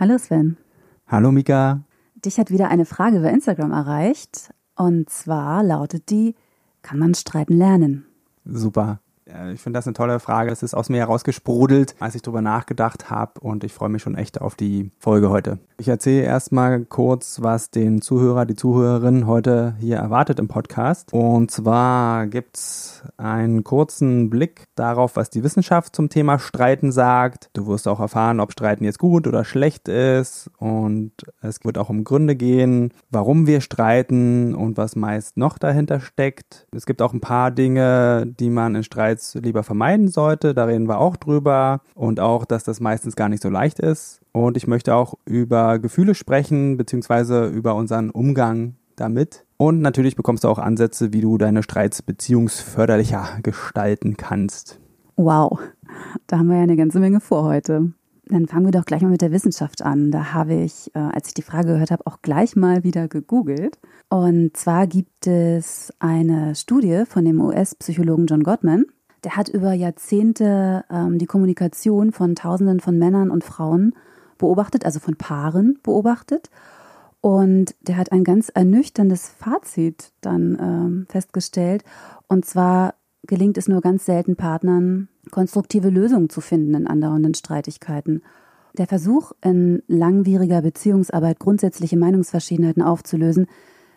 Hallo Sven. Hallo Mika. Dich hat wieder eine Frage über Instagram erreicht. Und zwar lautet die, kann man streiten lernen? Super. Ich finde das eine tolle Frage. Es ist aus mir herausgesprudelt, als ich darüber nachgedacht habe und ich freue mich schon echt auf die Folge heute. Ich erzähle erstmal kurz, was den Zuhörer, die Zuhörerin heute hier erwartet im Podcast. Und zwar gibt es einen kurzen Blick darauf, was die Wissenschaft zum Thema Streiten sagt. Du wirst auch erfahren, ob Streiten jetzt gut oder schlecht ist. Und es wird auch um Gründe gehen, warum wir streiten und was meist noch dahinter steckt. Es gibt auch ein paar Dinge, die man in Streits lieber vermeiden sollte. Da reden wir auch drüber. Und auch, dass das meistens gar nicht so leicht ist. Und ich möchte auch über Gefühle sprechen, beziehungsweise über unseren Umgang damit. Und natürlich bekommst du auch Ansätze, wie du deine Streits beziehungsförderlicher gestalten kannst. Wow, da haben wir ja eine ganze Menge vor heute. Dann fangen wir doch gleich mal mit der Wissenschaft an. Da habe ich, äh, als ich die Frage gehört habe, auch gleich mal wieder gegoogelt. Und zwar gibt es eine Studie von dem US-Psychologen John Gottman. Der hat über Jahrzehnte ähm, die Kommunikation von Tausenden von Männern und Frauen beobachtet, also von Paaren beobachtet. Und der hat ein ganz ernüchterndes Fazit dann ähm, festgestellt. Und zwar gelingt es nur ganz selten Partnern, konstruktive Lösungen zu finden in andauernden Streitigkeiten. Der Versuch, in langwieriger Beziehungsarbeit grundsätzliche Meinungsverschiedenheiten aufzulösen,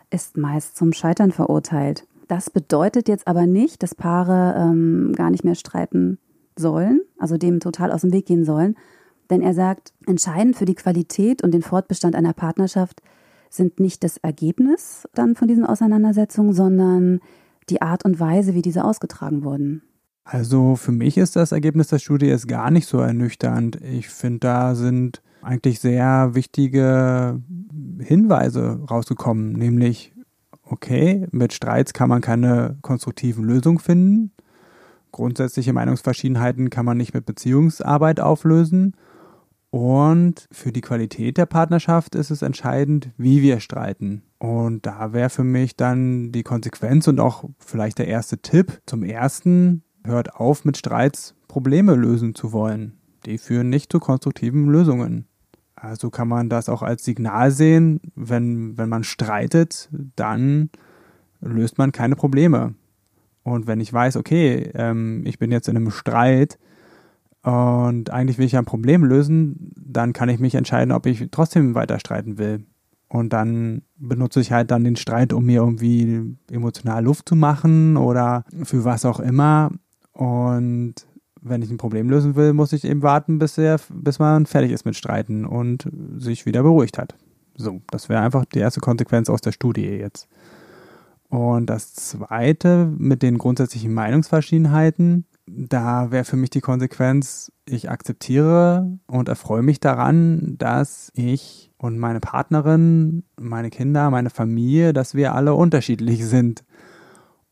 ist meist zum Scheitern verurteilt. Das bedeutet jetzt aber nicht, dass Paare ähm, gar nicht mehr streiten sollen, also dem total aus dem Weg gehen sollen, denn er sagt, entscheidend für die Qualität und den Fortbestand einer Partnerschaft sind nicht das Ergebnis dann von diesen Auseinandersetzungen, sondern die Art und Weise, wie diese ausgetragen wurden. Also für mich ist das Ergebnis der Studie jetzt gar nicht so ernüchternd. Ich finde, da sind eigentlich sehr wichtige Hinweise rausgekommen, nämlich, okay, mit Streits kann man keine konstruktiven Lösungen finden. Grundsätzliche Meinungsverschiedenheiten kann man nicht mit Beziehungsarbeit auflösen. Und für die Qualität der Partnerschaft ist es entscheidend, wie wir streiten. Und da wäre für mich dann die Konsequenz und auch vielleicht der erste Tipp. Zum ersten, hört auf, mit Streits Probleme lösen zu wollen. Die führen nicht zu konstruktiven Lösungen. Also kann man das auch als Signal sehen, wenn, wenn man streitet, dann löst man keine Probleme. Und wenn ich weiß, okay, ähm, ich bin jetzt in einem Streit, und eigentlich will ich ja ein Problem lösen, dann kann ich mich entscheiden, ob ich trotzdem weiter streiten will. Und dann benutze ich halt dann den Streit, um mir irgendwie emotional Luft zu machen oder für was auch immer. Und wenn ich ein Problem lösen will, muss ich eben warten, bis, er, bis man fertig ist mit Streiten und sich wieder beruhigt hat. So, das wäre einfach die erste Konsequenz aus der Studie jetzt. Und das zweite mit den grundsätzlichen Meinungsverschiedenheiten da wäre für mich die Konsequenz, ich akzeptiere und erfreue mich daran, dass ich und meine Partnerin, meine Kinder, meine Familie, dass wir alle unterschiedlich sind.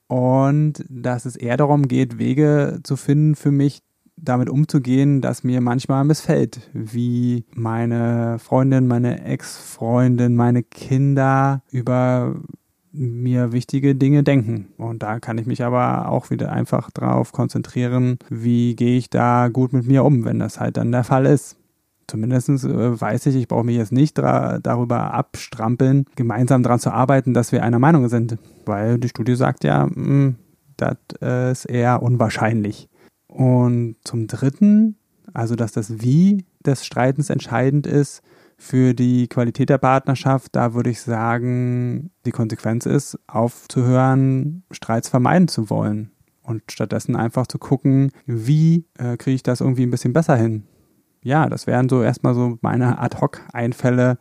Und dass es eher darum geht, Wege zu finden für mich, damit umzugehen, dass mir manchmal missfällt, wie meine Freundin, meine Ex-Freundin, meine Kinder über mir wichtige Dinge denken. Und da kann ich mich aber auch wieder einfach darauf konzentrieren, wie gehe ich da gut mit mir um, wenn das halt dann der Fall ist. Zumindest äh, weiß ich, ich brauche mich jetzt nicht darüber abstrampeln, gemeinsam daran zu arbeiten, dass wir einer Meinung sind. Weil die Studie sagt ja, hm, das ist eher unwahrscheinlich. Und zum Dritten, also dass das Wie des Streitens entscheidend ist, für die Qualität der Partnerschaft, da würde ich sagen, die Konsequenz ist, aufzuhören, Streits vermeiden zu wollen. Und stattdessen einfach zu gucken, wie äh, kriege ich das irgendwie ein bisschen besser hin. Ja, das wären so erstmal so meine Ad-Hoc-Einfälle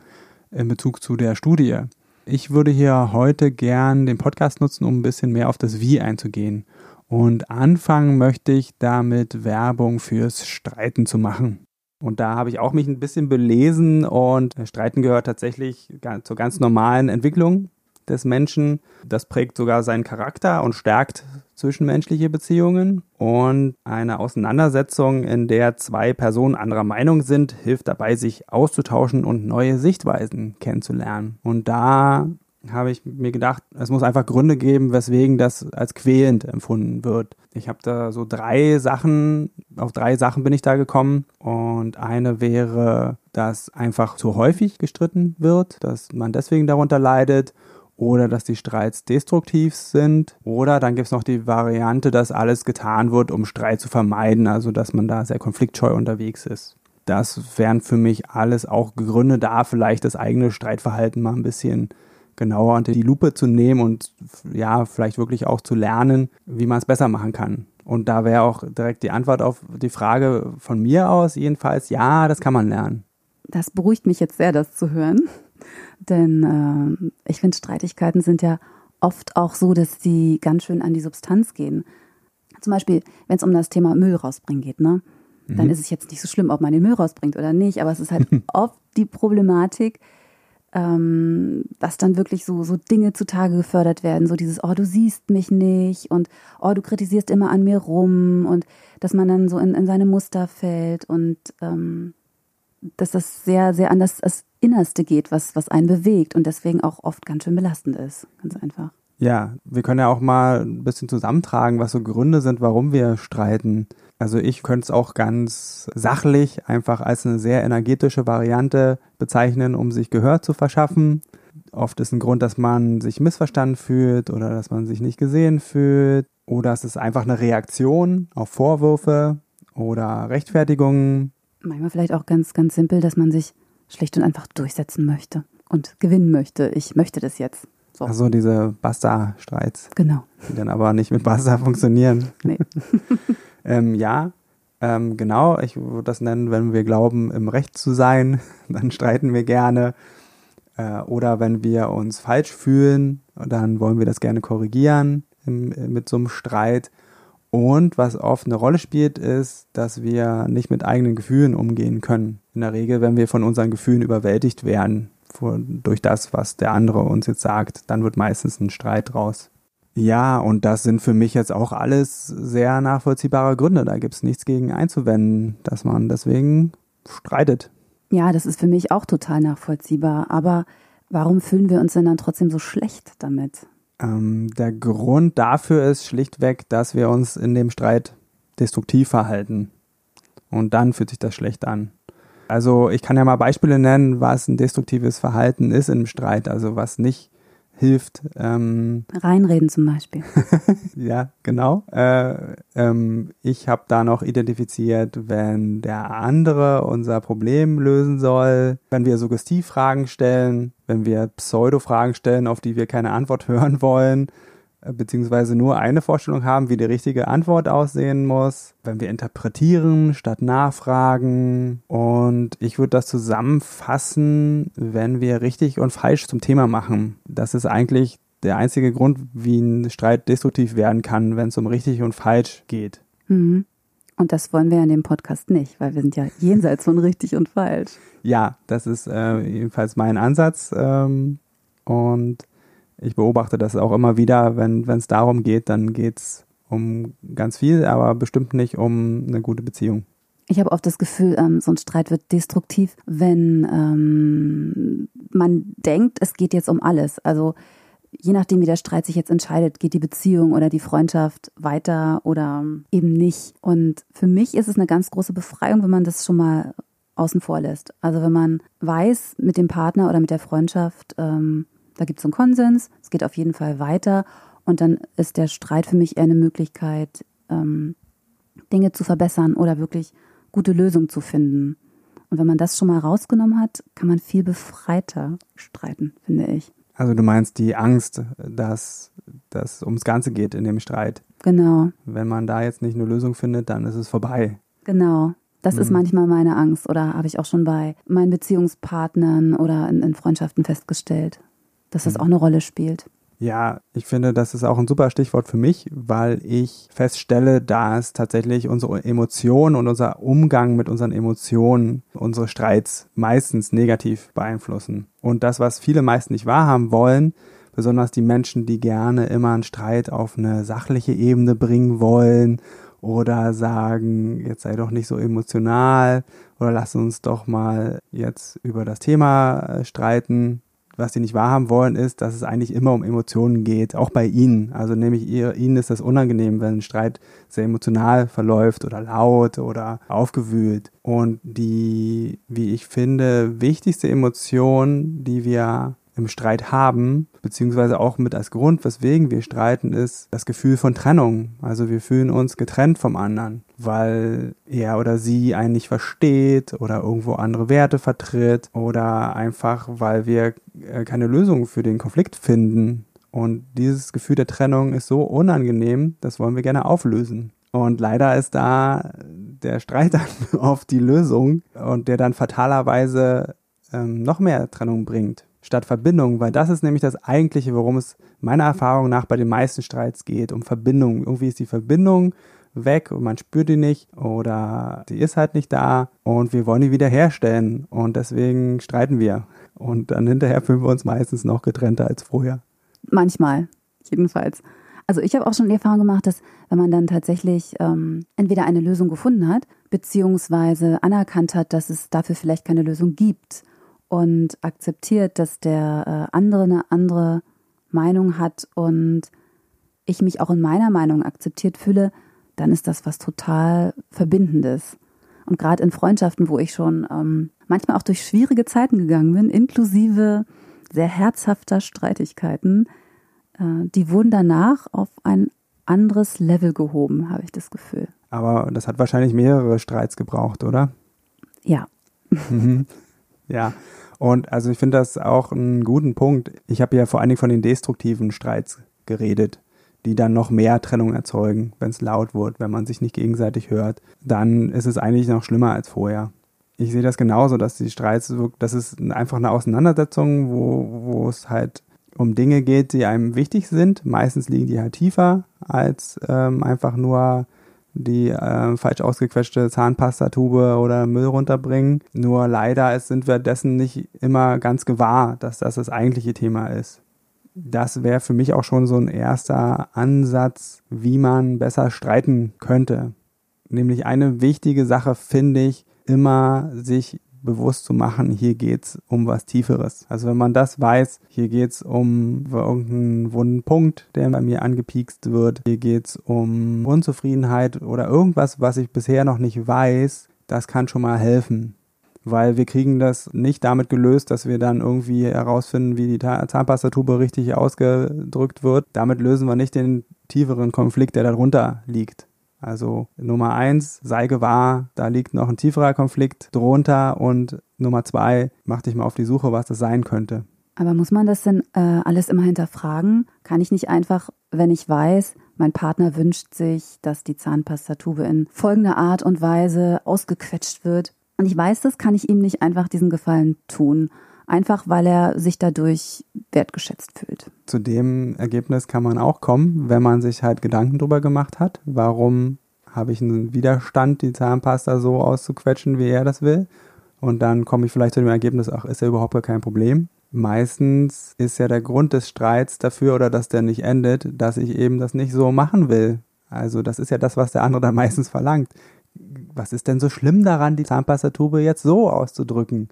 in Bezug zu der Studie. Ich würde hier heute gern den Podcast nutzen, um ein bisschen mehr auf das Wie einzugehen. Und anfangen möchte ich damit Werbung fürs Streiten zu machen. Und da habe ich auch mich ein bisschen belesen und Streiten gehört tatsächlich zur ganz normalen Entwicklung des Menschen. Das prägt sogar seinen Charakter und stärkt zwischenmenschliche Beziehungen. Und eine Auseinandersetzung, in der zwei Personen anderer Meinung sind, hilft dabei, sich auszutauschen und neue Sichtweisen kennenzulernen. Und da habe ich mir gedacht, es muss einfach Gründe geben, weswegen das als quälend empfunden wird. Ich habe da so drei Sachen, auf drei Sachen bin ich da gekommen. Und eine wäre, dass einfach zu häufig gestritten wird, dass man deswegen darunter leidet oder dass die Streits destruktiv sind. Oder dann gibt es noch die Variante, dass alles getan wird, um Streit zu vermeiden, also dass man da sehr konfliktscheu unterwegs ist. Das wären für mich alles auch Gründe da, vielleicht das eigene Streitverhalten mal ein bisschen genauer unter die Lupe zu nehmen und ja, vielleicht wirklich auch zu lernen, wie man es besser machen kann. Und da wäre auch direkt die Antwort auf die Frage von mir aus jedenfalls, ja, das kann man lernen. Das beruhigt mich jetzt sehr, das zu hören. Denn äh, ich finde, Streitigkeiten sind ja oft auch so, dass sie ganz schön an die Substanz gehen. Zum Beispiel, wenn es um das Thema Müll rausbringen geht, ne? Dann mhm. ist es jetzt nicht so schlimm, ob man den Müll rausbringt oder nicht, aber es ist halt oft die Problematik, ähm, dass dann wirklich so, so Dinge zutage gefördert werden, so dieses, oh, du siehst mich nicht und oh, du kritisierst immer an mir rum und dass man dann so in, in seine Muster fällt und ähm, dass das sehr, sehr an das, das Innerste geht, was, was einen bewegt und deswegen auch oft ganz schön belastend ist. Ganz einfach. Ja, wir können ja auch mal ein bisschen zusammentragen, was so Gründe sind, warum wir streiten. Also ich könnte es auch ganz sachlich einfach als eine sehr energetische Variante bezeichnen, um sich Gehör zu verschaffen. Oft ist ein Grund, dass man sich missverstanden fühlt oder dass man sich nicht gesehen fühlt oder es ist einfach eine Reaktion auf Vorwürfe oder Rechtfertigungen. Manchmal vielleicht auch ganz, ganz simpel, dass man sich schlicht und einfach durchsetzen möchte und gewinnen möchte. Ich möchte das jetzt. So. Also diese Basta-Streits. Genau. Die dann aber nicht mit Basta funktionieren. Nee. ähm, ja, ähm, genau. Ich würde das nennen, wenn wir glauben, im Recht zu sein, dann streiten wir gerne. Äh, oder wenn wir uns falsch fühlen, dann wollen wir das gerne korrigieren im, mit so einem Streit. Und was oft eine Rolle spielt, ist, dass wir nicht mit eigenen Gefühlen umgehen können. In der Regel, wenn wir von unseren Gefühlen überwältigt werden, durch das, was der andere uns jetzt sagt, dann wird meistens ein Streit draus. Ja, und das sind für mich jetzt auch alles sehr nachvollziehbare Gründe. Da gibt es nichts gegen einzuwenden, dass man deswegen streitet. Ja, das ist für mich auch total nachvollziehbar. Aber warum fühlen wir uns denn dann trotzdem so schlecht damit? Ähm, der Grund dafür ist schlichtweg, dass wir uns in dem Streit destruktiv verhalten. Und dann fühlt sich das schlecht an. Also ich kann ja mal Beispiele nennen, was ein destruktives Verhalten ist im Streit, also was nicht hilft. Ähm, Reinreden zum Beispiel. ja, genau. Äh, ähm, ich habe da noch identifiziert, wenn der andere unser Problem lösen soll, wenn wir Suggestivfragen stellen, wenn wir Pseudo-Fragen stellen, auf die wir keine Antwort hören wollen, beziehungsweise nur eine Vorstellung haben, wie die richtige Antwort aussehen muss, wenn wir interpretieren statt nachfragen. Und ich würde das zusammenfassen, wenn wir richtig und falsch zum Thema machen. Das ist eigentlich der einzige Grund, wie ein Streit destruktiv werden kann, wenn es um richtig und falsch geht. Mhm. Und das wollen wir in dem Podcast nicht, weil wir sind ja jenseits von richtig und falsch. Ja, das ist äh, jedenfalls mein Ansatz. Ähm, und ich beobachte das auch immer wieder, wenn es darum geht, dann geht es um ganz viel, aber bestimmt nicht um eine gute Beziehung. Ich habe oft das Gefühl, ähm, so ein Streit wird destruktiv, wenn ähm, man denkt, es geht jetzt um alles. Also je nachdem, wie der Streit sich jetzt entscheidet, geht die Beziehung oder die Freundschaft weiter oder eben nicht. Und für mich ist es eine ganz große Befreiung, wenn man das schon mal außen vor lässt. Also wenn man weiß, mit dem Partner oder mit der Freundschaft, ähm, da gibt es einen Konsens, es geht auf jeden Fall weiter und dann ist der Streit für mich eher eine Möglichkeit, ähm, Dinge zu verbessern oder wirklich gute Lösungen zu finden. Und wenn man das schon mal rausgenommen hat, kann man viel befreiter streiten, finde ich. Also du meinst die Angst, dass das ums Ganze geht in dem Streit. Genau. Wenn man da jetzt nicht eine Lösung findet, dann ist es vorbei. Genau. Das mhm. ist manchmal meine Angst oder habe ich auch schon bei meinen Beziehungspartnern oder in, in Freundschaften festgestellt dass das mhm. auch eine Rolle spielt. Ja, ich finde, das ist auch ein super Stichwort für mich, weil ich feststelle, dass tatsächlich unsere Emotionen und unser Umgang mit unseren Emotionen unsere Streits meistens negativ beeinflussen. Und das, was viele meist nicht wahrhaben wollen, besonders die Menschen, die gerne immer einen Streit auf eine sachliche Ebene bringen wollen oder sagen, jetzt sei doch nicht so emotional oder lass uns doch mal jetzt über das Thema äh, streiten, was sie nicht wahrhaben wollen, ist, dass es eigentlich immer um Emotionen geht, auch bei ihnen. Also nämlich ihr, ihnen ist das unangenehm, wenn ein Streit sehr emotional verläuft oder laut oder aufgewühlt. Und die, wie ich finde, wichtigste Emotion, die wir im Streit haben, beziehungsweise auch mit als Grund, weswegen wir streiten, ist das Gefühl von Trennung. Also wir fühlen uns getrennt vom anderen, weil er oder sie einen nicht versteht oder irgendwo andere Werte vertritt oder einfach, weil wir äh, keine Lösung für den Konflikt finden. Und dieses Gefühl der Trennung ist so unangenehm, das wollen wir gerne auflösen. Und leider ist da der Streit dann auf die Lösung und der dann fatalerweise ähm, noch mehr Trennung bringt statt Verbindung, weil das ist nämlich das eigentliche, worum es meiner Erfahrung nach bei den meisten Streits geht, um Verbindung. Irgendwie ist die Verbindung weg und man spürt die nicht oder die ist halt nicht da und wir wollen die wieder herstellen und deswegen streiten wir. Und dann hinterher fühlen wir uns meistens noch getrennter als vorher. Manchmal, jedenfalls. Also ich habe auch schon die Erfahrung gemacht, dass wenn man dann tatsächlich ähm, entweder eine Lösung gefunden hat, beziehungsweise anerkannt hat, dass es dafür vielleicht keine Lösung gibt und akzeptiert, dass der äh, andere eine andere Meinung hat und ich mich auch in meiner Meinung akzeptiert fühle, dann ist das was total Verbindendes. Und gerade in Freundschaften, wo ich schon ähm, manchmal auch durch schwierige Zeiten gegangen bin, inklusive sehr herzhafter Streitigkeiten, äh, die wurden danach auf ein anderes Level gehoben, habe ich das Gefühl. Aber das hat wahrscheinlich mehrere Streits gebraucht, oder? Ja. Ja. Und also ich finde das auch einen guten Punkt. Ich habe ja vor allen Dingen von den destruktiven Streits geredet, die dann noch mehr Trennung erzeugen, wenn es laut wird, wenn man sich nicht gegenseitig hört. Dann ist es eigentlich noch schlimmer als vorher. Ich sehe das genauso, dass die Streits, das ist einfach eine Auseinandersetzung, wo, wo es halt um Dinge geht, die einem wichtig sind. Meistens liegen die halt tiefer als ähm, einfach nur die äh, falsch ausgequetschte Zahnpastatube oder Müll runterbringen. Nur leider sind wir dessen nicht immer ganz gewahr, dass das das eigentliche Thema ist. Das wäre für mich auch schon so ein erster Ansatz, wie man besser streiten könnte. Nämlich eine wichtige Sache finde ich, immer sich bewusst zu machen, hier geht's um was Tieferes. Also wenn man das weiß, hier geht's um irgendeinen wunden Punkt, der bei mir angepiekst wird, hier geht's um Unzufriedenheit oder irgendwas, was ich bisher noch nicht weiß, das kann schon mal helfen. Weil wir kriegen das nicht damit gelöst, dass wir dann irgendwie herausfinden, wie die Zahnpastatube richtig ausgedrückt wird. Damit lösen wir nicht den tieferen Konflikt, der darunter liegt. Also Nummer eins, sei gewahr, da liegt noch ein tieferer Konflikt drunter und Nummer zwei, mach dich mal auf die Suche, was das sein könnte. Aber muss man das denn äh, alles immer hinterfragen? Kann ich nicht einfach, wenn ich weiß, mein Partner wünscht sich, dass die Zahnpastatube in folgender Art und Weise ausgequetscht wird und ich weiß das, kann ich ihm nicht einfach diesen Gefallen tun einfach weil er sich dadurch wertgeschätzt fühlt. Zu dem Ergebnis kann man auch kommen, wenn man sich halt Gedanken drüber gemacht hat, warum habe ich einen Widerstand, die Zahnpasta so auszuquetschen, wie er das will. Und dann komme ich vielleicht zu dem Ergebnis, ach, ist ja überhaupt kein Problem. Meistens ist ja der Grund des Streits dafür oder dass der nicht endet, dass ich eben das nicht so machen will. Also das ist ja das, was der andere dann meistens verlangt. Was ist denn so schlimm daran, die Zahnpastatube jetzt so auszudrücken?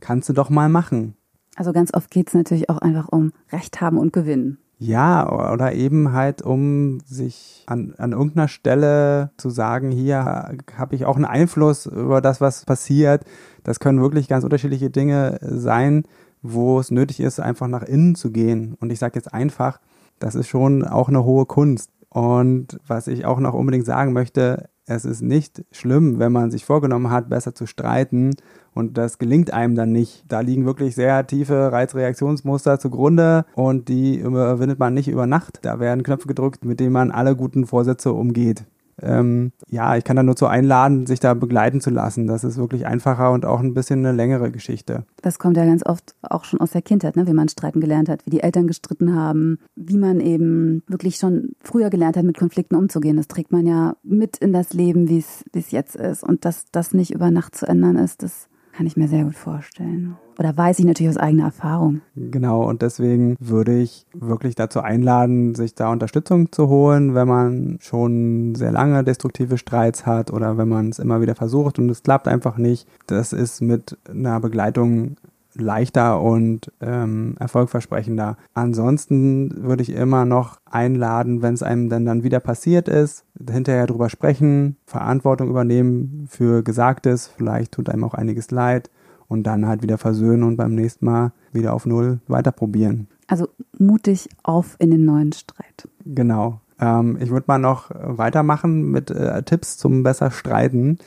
Kannst du doch mal machen. Also ganz oft geht es natürlich auch einfach um Recht haben und gewinnen. Ja, oder eben halt um sich an, an irgendeiner Stelle zu sagen, hier habe ich auch einen Einfluss über das, was passiert. Das können wirklich ganz unterschiedliche Dinge sein, wo es nötig ist, einfach nach innen zu gehen. Und ich sage jetzt einfach, das ist schon auch eine hohe Kunst. Und was ich auch noch unbedingt sagen möchte, es ist nicht schlimm, wenn man sich vorgenommen hat, besser zu streiten und das gelingt einem dann nicht. Da liegen wirklich sehr tiefe Reizreaktionsmuster zugrunde und die überwindet man nicht über Nacht. Da werden Knöpfe gedrückt, mit denen man alle guten Vorsätze umgeht. ähm, ja, ich kann da nur zu einladen, sich da begleiten zu lassen. Das ist wirklich einfacher und auch ein bisschen eine längere Geschichte. Das kommt ja ganz oft auch schon aus der Kindheit, ne? wie man streiten gelernt hat, wie die Eltern gestritten haben, wie man eben wirklich schon früher gelernt hat, mit Konflikten umzugehen. Das trägt man ja mit in das Leben, wie es jetzt ist. Und dass das nicht über Nacht zu ändern ist, das kann ich mir sehr gut vorstellen. Oder weiß ich natürlich aus eigener Erfahrung. Genau, und deswegen würde ich wirklich dazu einladen, sich da Unterstützung zu holen, wenn man schon sehr lange destruktive Streits hat oder wenn man es immer wieder versucht und es klappt einfach nicht. Das ist mit einer Begleitung leichter und ähm, erfolgversprechender. Ansonsten würde ich immer noch einladen, wenn es einem dann, dann wieder passiert ist, hinterher drüber sprechen, Verantwortung übernehmen für Gesagtes, vielleicht tut einem auch einiges leid und dann halt wieder versöhnen und beim nächsten Mal wieder auf Null weiter probieren. Also mutig auf in den neuen Streit. Genau. Ähm, ich würde mal noch weitermachen mit äh, Tipps zum besser streiten.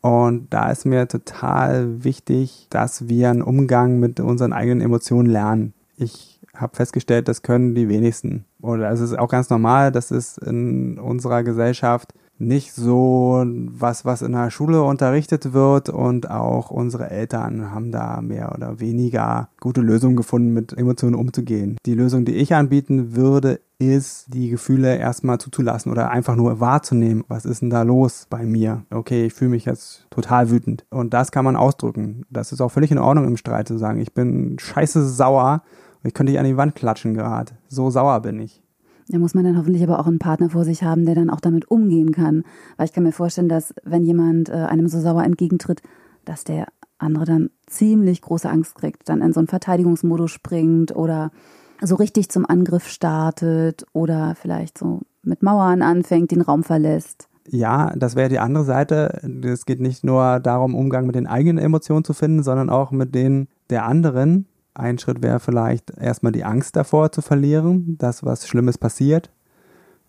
Und da ist mir total wichtig, dass wir einen Umgang mit unseren eigenen Emotionen lernen. Ich habe festgestellt, das können die wenigsten. Oder es ist auch ganz normal, das ist in unserer Gesellschaft nicht so was, was in der Schule unterrichtet wird und auch unsere Eltern haben da mehr oder weniger gute Lösungen gefunden, mit Emotionen umzugehen. Die Lösung, die ich anbieten würde, ist, die Gefühle erstmal zuzulassen oder einfach nur wahrzunehmen. Was ist denn da los bei mir? Okay, ich fühle mich jetzt total wütend. Und das kann man ausdrücken. Das ist auch völlig in Ordnung im Streit zu sagen, ich bin scheiße sauer ich könnte dich an die Wand klatschen gerade. So sauer bin ich. Da muss man dann hoffentlich aber auch einen Partner vor sich haben, der dann auch damit umgehen kann. Weil ich kann mir vorstellen, dass wenn jemand äh, einem so sauer entgegentritt, dass der andere dann ziemlich große Angst kriegt, dann in so einen Verteidigungsmodus springt oder so richtig zum Angriff startet oder vielleicht so mit Mauern anfängt, den Raum verlässt. Ja, das wäre die andere Seite. Es geht nicht nur darum, Umgang mit den eigenen Emotionen zu finden, sondern auch mit denen der anderen. Ein Schritt wäre vielleicht erstmal die Angst davor zu verlieren, dass was Schlimmes passiert.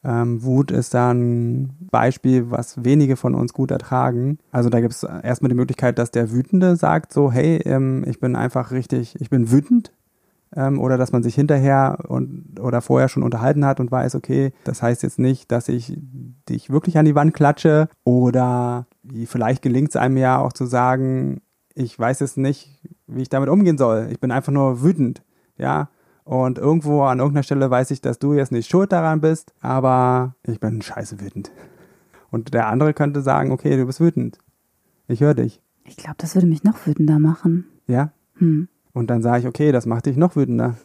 Ähm, Wut ist da ein Beispiel, was wenige von uns gut ertragen. Also da gibt es erstmal die Möglichkeit, dass der Wütende sagt so, hey, ähm, ich bin einfach richtig, ich bin wütend. Ähm, oder dass man sich hinterher und oder vorher schon unterhalten hat und weiß, okay, das heißt jetzt nicht, dass ich dich wirklich an die Wand klatsche oder vielleicht gelingt es einem ja auch zu sagen, ich weiß jetzt nicht, wie ich damit umgehen soll. Ich bin einfach nur wütend, ja. Und irgendwo an irgendeiner Stelle weiß ich, dass du jetzt nicht schuld daran bist, aber ich bin scheiße wütend. Und der andere könnte sagen, okay, du bist wütend. Ich höre dich. Ich glaube, das würde mich noch wütender machen. Ja? Hm. Und dann sage ich, okay, das macht dich noch wütender.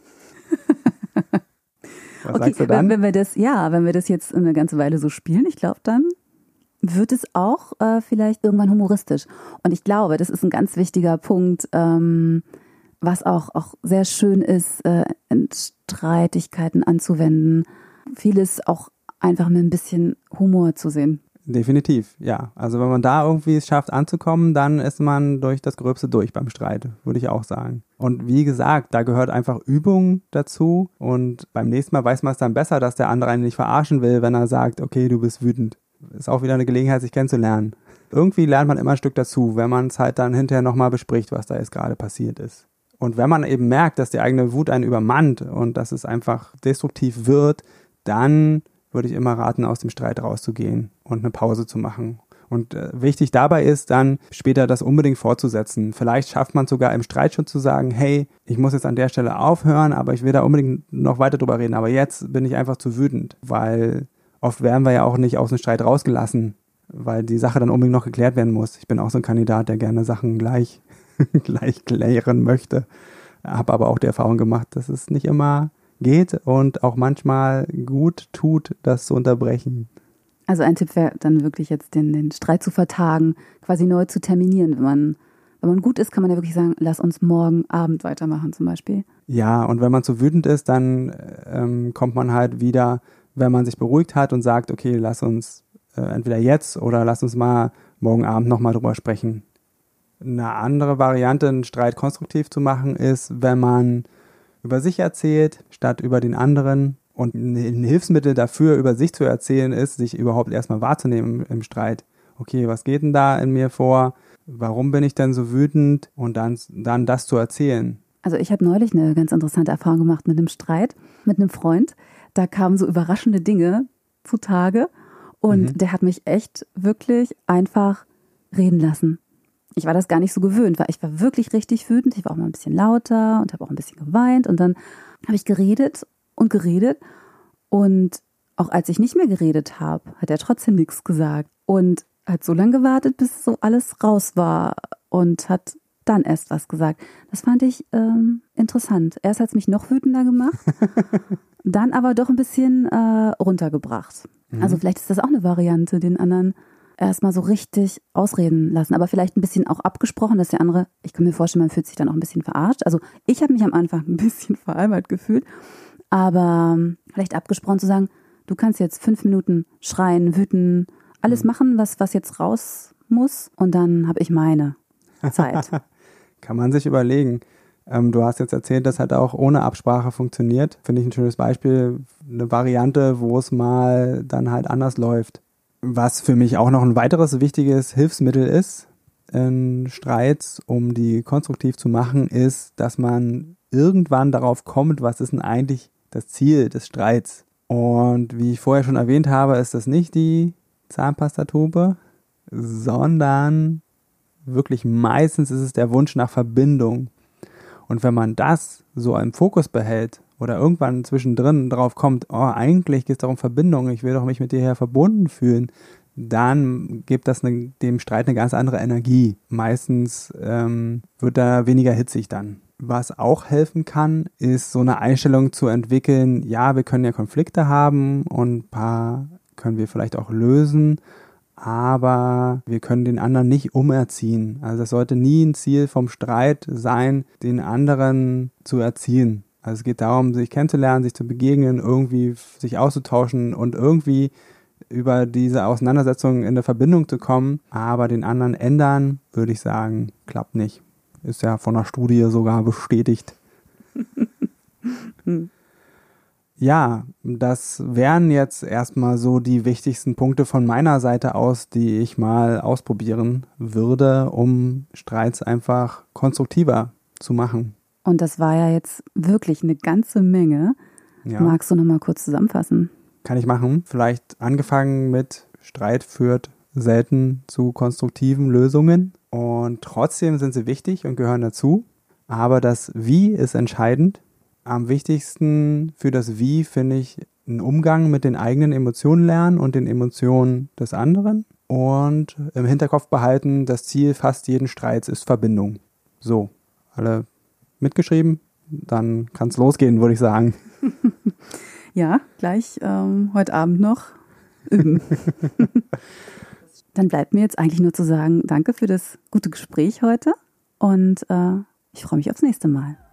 Was okay, sagst du dann? Wenn, wenn, wir das, ja, wenn wir das jetzt eine ganze Weile so spielen, ich glaube, dann wird es auch äh, vielleicht irgendwann humoristisch. Und ich glaube, das ist ein ganz wichtiger Punkt, ähm, was auch, auch sehr schön ist, äh, in Streitigkeiten anzuwenden. Vieles auch einfach mit ein bisschen Humor zu sehen. Definitiv, ja. Also wenn man da irgendwie es schafft anzukommen, dann ist man durch das Gröbste durch beim Streit, würde ich auch sagen. Und wie gesagt, da gehört einfach Übung dazu und beim nächsten Mal weiß man es dann besser, dass der andere einen nicht verarschen will, wenn er sagt, okay, du bist wütend ist auch wieder eine Gelegenheit, sich kennenzulernen. Irgendwie lernt man immer ein Stück dazu, wenn man es halt dann hinterher nochmal bespricht, was da jetzt gerade passiert ist. Und wenn man eben merkt, dass die eigene Wut einen übermannt und dass es einfach destruktiv wird, dann würde ich immer raten, aus dem Streit rauszugehen und eine Pause zu machen. Und äh, wichtig dabei ist dann später das unbedingt fortzusetzen. Vielleicht schafft man sogar im Streit schon zu sagen, hey, ich muss jetzt an der Stelle aufhören, aber ich will da unbedingt noch weiter drüber reden. Aber jetzt bin ich einfach zu wütend, weil oft werden wir ja auch nicht aus dem Streit rausgelassen, weil die Sache dann unbedingt noch geklärt werden muss. Ich bin auch so ein Kandidat, der gerne Sachen gleich, gleich klären möchte. Habe aber auch die Erfahrung gemacht, dass es nicht immer geht und auch manchmal gut tut, das zu unterbrechen. Also ein Tipp wäre dann wirklich jetzt den, den Streit zu vertagen, quasi neu zu terminieren. Wenn man, wenn man gut ist, kann man ja wirklich sagen, lass uns morgen Abend weitermachen zum Beispiel. Ja, und wenn man zu wütend ist, dann ähm, kommt man halt wieder wenn man sich beruhigt hat und sagt, okay, lass uns äh, entweder jetzt oder lass uns mal morgen Abend nochmal drüber sprechen. Eine andere Variante, einen Streit konstruktiv zu machen, ist, wenn man über sich erzählt, statt über den anderen. Und ein Hilfsmittel dafür, über sich zu erzählen, ist, sich überhaupt erstmal wahrzunehmen im, im Streit. Okay, was geht denn da in mir vor? Warum bin ich denn so wütend? Und dann, dann das zu erzählen. Also ich habe neulich eine ganz interessante Erfahrung gemacht mit einem Streit mit einem Freund da kamen so überraschende Dinge zutage. Und Mhm. der hat mich echt wirklich einfach reden lassen. Ich war das gar nicht so gewöhnt, weil ich war wirklich richtig wütend. Ich war auch mal ein bisschen lauter und habe auch ein bisschen geweint. Und dann habe ich geredet und geredet. Und auch als ich nicht mehr geredet habe, hat er trotzdem nichts gesagt. Und hat so lange gewartet, bis so alles raus war und hat dann erst was gesagt. Das fand ich ähm, interessant. Erst hat es mich noch wütender gemacht, dann aber doch ein bisschen äh, runtergebracht. Also vielleicht ist das auch eine Variante, den anderen erstmal so richtig ausreden lassen, aber vielleicht ein bisschen auch abgesprochen, dass der andere, ich kann mir vorstellen, man fühlt sich dann auch ein bisschen verarscht. Also ich habe mich am Anfang ein bisschen veralbert gefühlt, aber ähm, vielleicht abgesprochen zu sagen, du kannst jetzt fünf Minuten schreien, wüten, alles machen, was, was jetzt raus muss und dann habe ich meine Zeit. Kann man sich überlegen. Ähm, du hast jetzt erzählt, das hat auch ohne Absprache funktioniert. Finde ich ein schönes Beispiel, eine Variante, wo es mal dann halt anders läuft. Was für mich auch noch ein weiteres wichtiges Hilfsmittel ist in Streits, um die konstruktiv zu machen, ist, dass man irgendwann darauf kommt, was ist denn eigentlich das Ziel des Streits. Und wie ich vorher schon erwähnt habe, ist das nicht die Zahnpastatube, sondern wirklich meistens ist es der Wunsch nach Verbindung. Und wenn man das so im Fokus behält oder irgendwann zwischendrin drauf kommt, oh, eigentlich geht es darum Verbindung, ich will doch mich mit dir her verbunden fühlen, dann gibt das eine, dem Streit eine ganz andere Energie. Meistens ähm, wird da weniger hitzig dann. Was auch helfen kann, ist so eine Einstellung zu entwickeln, ja, wir können ja Konflikte haben und ein paar können wir vielleicht auch lösen, aber wir können den anderen nicht umerziehen. Also es sollte nie ein Ziel vom Streit sein, den anderen zu erziehen. Also es geht darum, sich kennenzulernen, sich zu begegnen, irgendwie sich auszutauschen und irgendwie über diese Auseinandersetzung in eine Verbindung zu kommen. Aber den anderen ändern, würde ich sagen, klappt nicht. Ist ja von der Studie sogar bestätigt. Ja, das wären jetzt erstmal so die wichtigsten Punkte von meiner Seite aus, die ich mal ausprobieren würde, um Streits einfach konstruktiver zu machen. Und das war ja jetzt wirklich eine ganze Menge. Ja, Magst du noch mal kurz zusammenfassen? kann ich machen. Vielleicht angefangen mit Streit führt selten zu konstruktiven Lösungen und trotzdem sind sie wichtig und gehören dazu. Aber das Wie ist entscheidend. Am wichtigsten für das Wie finde ich einen Umgang mit den eigenen Emotionen lernen und den Emotionen des anderen. Und im Hinterkopf behalten, das Ziel fast jeden Streits ist Verbindung. So, alle mitgeschrieben? Dann kann es losgehen, würde ich sagen. Ja, gleich ähm, heute Abend noch üben. Dann bleibt mir jetzt eigentlich nur zu sagen, danke für das gute Gespräch heute und äh, ich freue mich aufs nächste Mal.